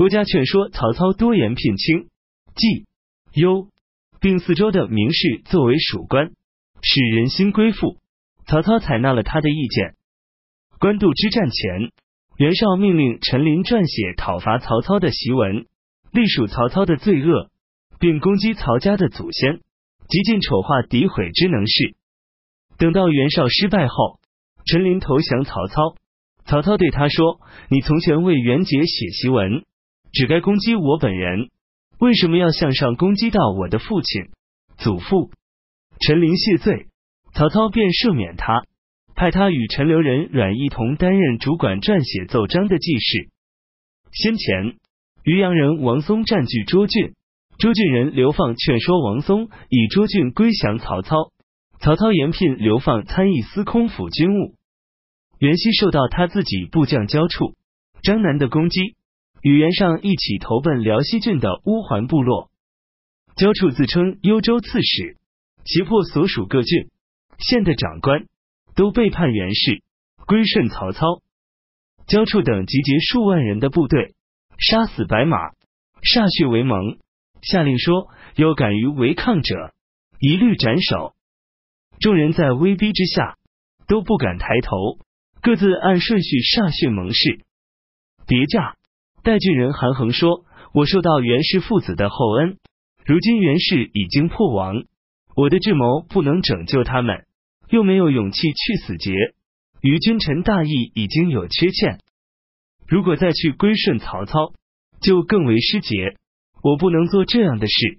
郭嘉劝说曹操多言聘清、冀、幽，并四周的名士作为属官，使人心归附。曹操采纳了他的意见。官渡之战前，袁绍命令陈琳撰写讨伐曹操的檄文，隶属曹操的罪恶，并攻击曹家的祖先，极尽丑化诋毁之能事。等到袁绍失败后，陈琳投降曹操。曹操对他说：“你从前为袁杰写檄文，只该攻击我本人，为什么要向上攻击到我的父亲、祖父？”陈琳谢罪，曹操便赦免他，派他与陈留人阮一同担任主管撰写奏章的记事。先前，渔阳人王松占据涿郡，涿郡人刘放劝说王松以涿郡归降曹操，曹操延聘刘放参议司空府军务。袁熙受到他自己部将焦触、张南的攻击，与袁尚一起投奔辽西郡的乌桓部落。焦触自称幽州刺史，胁迫所属各郡县的长官都背叛袁氏，归顺曹操。焦触等集结数万人的部队，杀死白马，歃血为盟，下令说：有敢于违抗者，一律斩首。众人在威逼之下，都不敢抬头。各自按顺序歃血盟誓。别驾，代郡人韩衡说：“我受到袁氏父子的厚恩，如今袁氏已经破亡，我的智谋不能拯救他们，又没有勇气去死节，于君臣大义已经有缺欠。如果再去归顺曹操，就更为失节。我不能做这样的事。”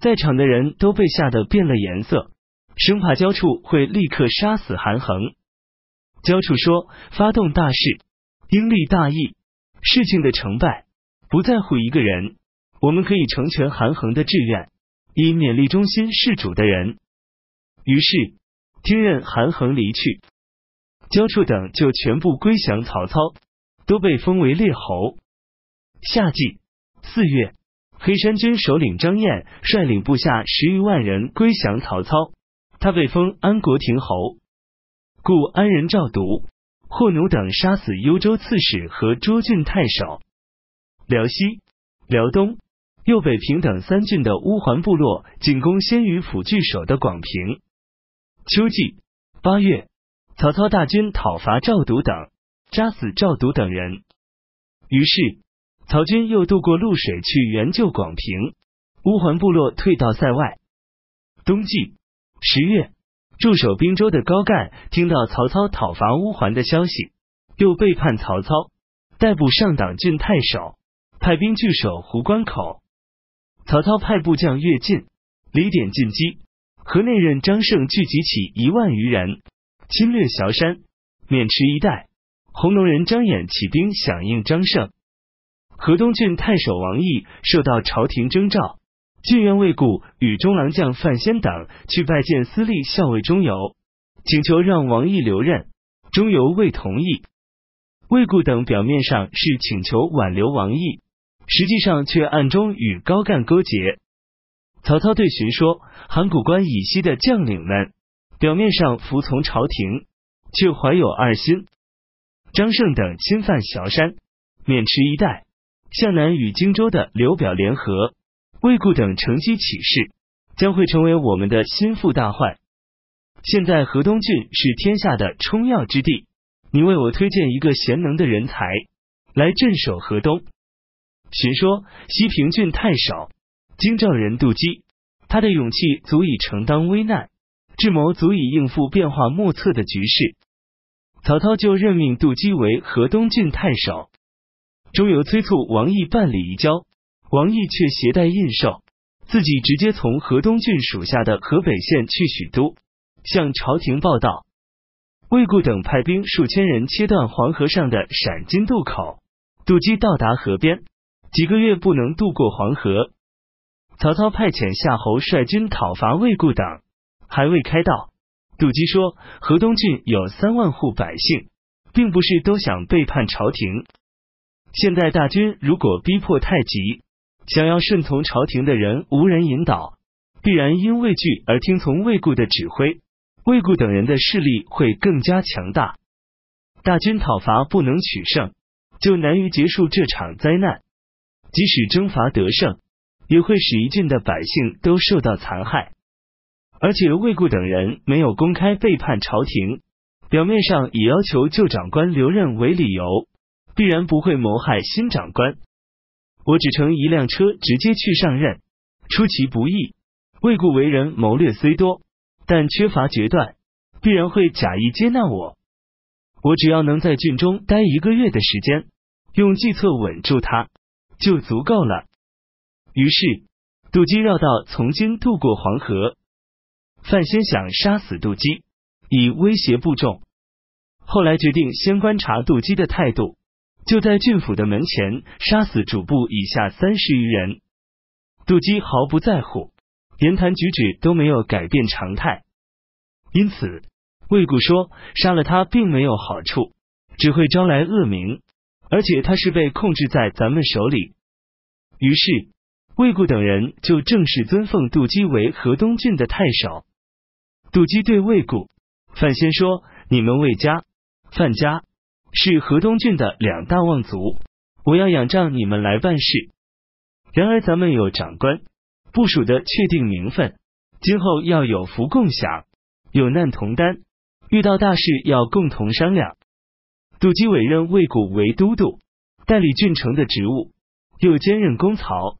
在场的人都被吓得变了颜色，生怕焦触会立刻杀死韩衡。焦处说：“发动大事，应立大义。事情的成败不在乎一个人，我们可以成全韩衡的志愿，以勉励忠心事主的人。”于是听任韩衡离去，焦处等就全部归降曹操，都被封为列侯。夏季四月，黑山军首领张燕率领部下十余万人归降曹操，他被封安国亭侯。故安人赵读、霍奴等杀死幽州刺史和涿郡太守。辽西、辽东、右北平等三郡的乌桓部落进攻先于府据守的广平。秋季八月，曹操大军讨伐赵独等，杀死赵独等人。于是曹军又渡过潞水去援救广平，乌桓部落退到塞外。冬季十月。驻守滨州的高干听到曹操讨伐乌桓的消息，又背叛曹操，逮捕上党郡太守，派兵据守壶关口。曹操派部将越进，李典进击，河内任张胜聚集起一万余人，侵略崤山、渑池一带。弘农人张衍起兵响应张胜。河东郡太守王毅受到朝廷征召。晋元魏固与中郎将范先等去拜见司隶校尉钟繇，请求让王毅留任，钟繇未同意。魏固等表面上是请求挽留王毅，实际上却暗中与高干勾结。曹操对荀说：“函谷关以西的将领们，表面上服从朝廷，却怀有二心。张胜等侵犯崤山、渑池一带，向南与荆州的刘表联合。”魏固等乘机起事，将会成为我们的心腹大患。现在河东郡是天下的冲要之地，你为我推荐一个贤能的人才来镇守河东。荀说：西平郡太守京兆人杜基，他的勇气足以承担危难，智谋足以应付变化莫测的局势。曹操就任命杜基为河东郡太守。钟繇催促王毅办理移交。王毅却携带印绶，自己直接从河东郡属下的河北县去许都，向朝廷报道。魏固等派兵数千人切断黄河上的陕津渡口，渡机到达河边，几个月不能渡过黄河。曹操派遣夏侯率军讨伐魏固等，还未开道，杜基说：“河东郡有三万户百姓，并不是都想背叛朝廷。现在大军如果逼迫太急。”想要顺从朝廷的人无人引导，必然因畏惧而听从魏固的指挥，魏固等人的势力会更加强大。大军讨伐不能取胜，就难于结束这场灾难。即使征伐得胜，也会使一郡的百姓都受到残害。而且魏固等人没有公开背叛朝廷，表面上以要求旧长官留任为理由，必然不会谋害新长官。我只乘一辆车直接去上任，出其不意。魏故为人谋略虽多，但缺乏决断，必然会假意接纳我。我只要能在郡中待一个月的时间，用计策稳住他，就足够了。于是，杜基绕道从京渡过黄河。范先想杀死杜基，以威胁部众。后来决定先观察杜基的态度，就在郡府的门前杀死主簿以下三十余人。杜基毫不在乎，言谈举止都没有改变常态。因此，魏固说杀了他并没有好处，只会招来恶名，而且他是被控制在咱们手里。于是，魏固等人就正式尊奉杜基为河东郡的太守。杜基对魏固、范先说：“你们魏家、范家是河东郡的两大望族，我要仰仗你们来办事。然而咱们有长官部署的确定名分，今后要有福共享，有难同担，遇到大事要共同商量。”杜基委任魏固为都督，代理郡城的职务，又兼任公曹，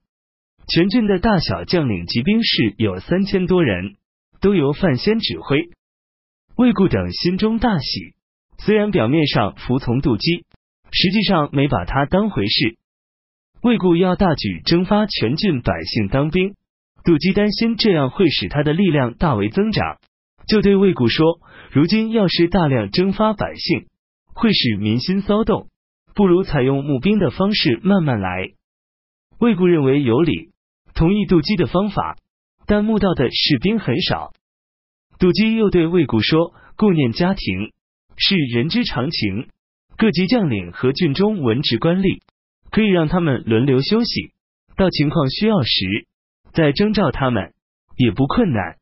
全郡的大小将领及兵士有三千多人。都由范先指挥，魏固等心中大喜。虽然表面上服从杜基，实际上没把他当回事。魏固要大举征发全郡百姓当兵，杜基担心这样会使他的力量大为增长，就对魏固说：“如今要是大量征发百姓，会使民心骚动，不如采用募兵的方式慢慢来。”魏固认为有理，同意杜基的方法。但募到的士兵很少，杜基又对魏固说：“顾念家庭是人之常情，各级将领和郡中文职官吏可以让他们轮流休息，到情况需要时再征召他们也不困难。”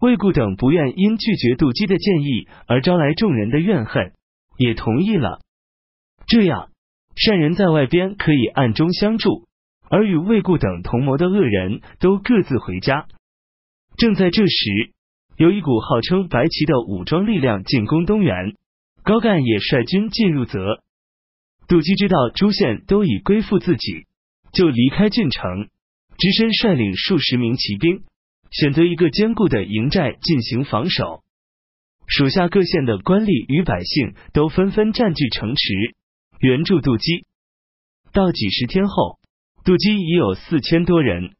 魏固等不愿因拒绝杜基的建议而招来众人的怨恨，也同意了。这样，善人在外边可以暗中相助。而与魏固等同谋的恶人都各自回家。正在这时，有一股号称白旗的武装力量进攻东原，高干也率军进入。泽杜基知道诸县都已归附自己，就离开郡城，只身率领数十名骑兵，选择一个坚固的营寨进行防守。属下各县的官吏与百姓都纷纷占据城池，援助杜基。到几十天后。杜基已有四千多人，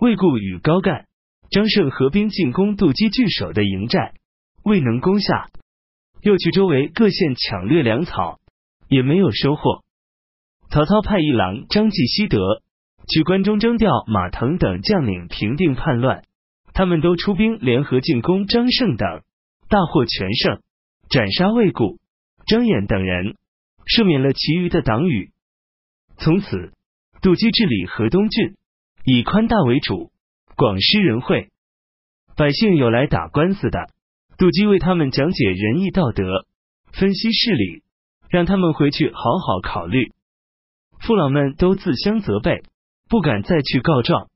魏固与高干、张胜合兵进攻杜基据守的营寨，未能攻下，又去周围各县抢掠粮草，也没有收获。曹操派一郎张继西德去关中征调马腾等将领平定叛乱，他们都出兵联合进攻张胜等，大获全胜，斩杀魏固、张衍等人，赦免了其余的党羽。从此。杜基治理河东郡，以宽大为主，广施仁惠。百姓有来打官司的，杜基为他们讲解仁义道德，分析事理，让他们回去好好考虑。父老们都自相责备，不敢再去告状。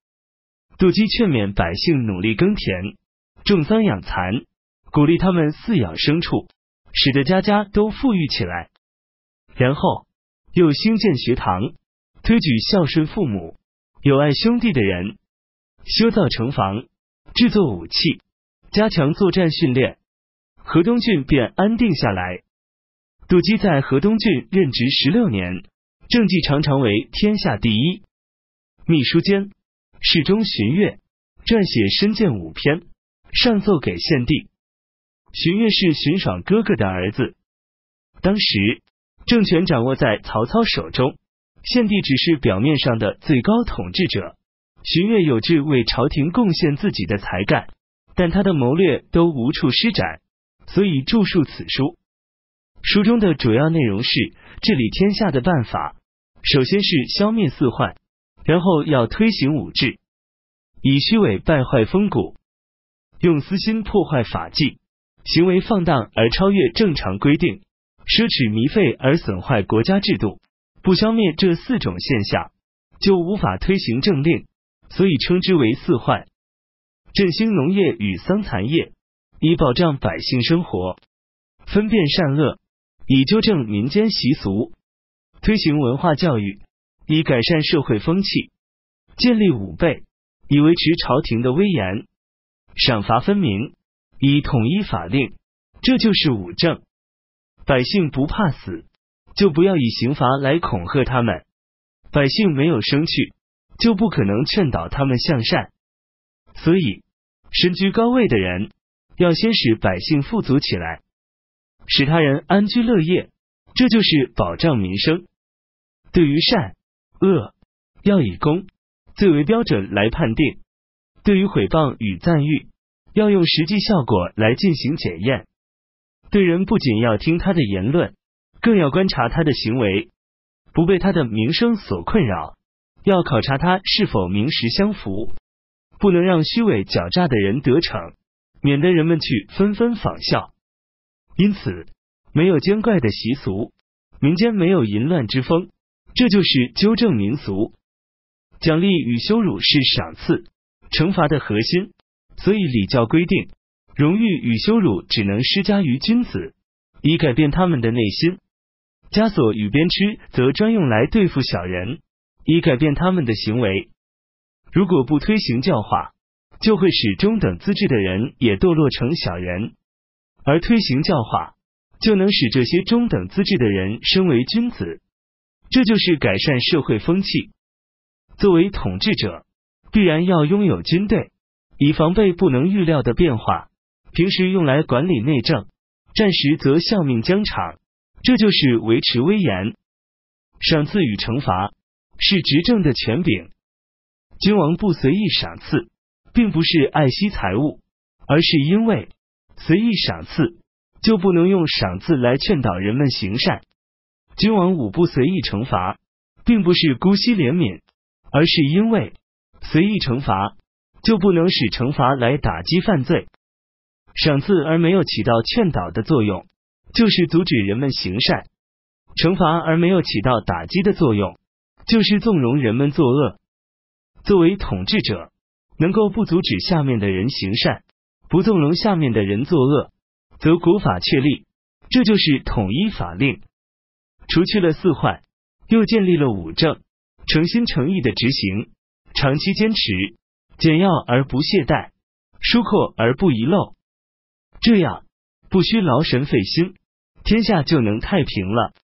杜基劝勉百姓努力耕田、种桑养蚕，鼓励他们饲养牲畜，使得家家都富裕起来。然后又兴建学堂。推举孝顺父母、友爱兄弟的人，修造城防，制作武器，加强作战训练，河东郡便安定下来。杜基在河东郡任职十六年，政绩常常为天下第一。秘书监侍中荀悦撰写《申谏》五篇，上奏给献帝。荀悦是荀爽哥哥的儿子，当时政权掌握在曹操手中。献帝只是表面上的最高统治者，荀悦有志为朝廷贡献自己的才干，但他的谋略都无处施展，所以著述此书。书中的主要内容是治理天下的办法，首先是消灭四患，然后要推行武治，以虚伪败坏风骨，用私心破坏法纪，行为放荡而超越正常规定，奢侈糜费而损坏国家制度。不消灭这四种现象，就无法推行政令，所以称之为四坏。振兴农业与桑蚕业，以保障百姓生活；分辨善恶，以纠正民间习俗；推行文化教育，以改善社会风气；建立武备，以维持朝廷的威严；赏罚分明，以统一法令。这就是五政。百姓不怕死，就不要以刑罚来恐吓他们；百姓没有生趣，就不可能劝导他们向善。所以。身居高位的人，要先使百姓富足起来，使他人安居乐业，这就是保障民生。对于善恶，要以公最为标准来判定；对于毁谤与赞誉，要用实际效果来进行检验。对人不仅要听他的言论，更要观察他的行为，不被他的名声所困扰，要考察他是否名实相符。不能让虚伪狡诈的人得逞，免得人们去纷纷仿效。因此，没有奸怪的习俗，民间没有淫乱之风，这就是纠正民俗。奖励与羞辱是赏赐、惩罚的核心，所以礼教规定，荣誉与羞辱只能施加于君子，以改变他们的内心；枷锁与鞭笞则专用来对付小人，以改变他们的行为。如果不推行教化，就会使中等资质的人也堕落成小人；而推行教化，就能使这些中等资质的人升为君子。这就是改善社会风气。作为统治者，必然要拥有军队，以防备不能预料的变化。平时用来管理内政，战时则效命疆场。这就是维持威严。赏赐与惩罚是执政的权柄。君王不随意赏赐，并不是爱惜财物，而是因为随意赏赐就不能用赏赐来劝导人们行善。君王五不随意惩罚，并不是姑息怜悯，而是因为随意惩罚就不能使惩罚来打击犯罪。赏赐而没有起到劝导的作用，就是阻止人们行善；惩罚而没有起到打击的作用，就是纵容人们作恶。作为统治者，能够不阻止下面的人行善，不纵容下面的人作恶，则国法确立，这就是统一法令，除去了四坏，又建立了五正，诚心诚意的执行，长期坚持，简要而不懈怠，疏阔而不遗漏，这样不需劳神费心，天下就能太平了。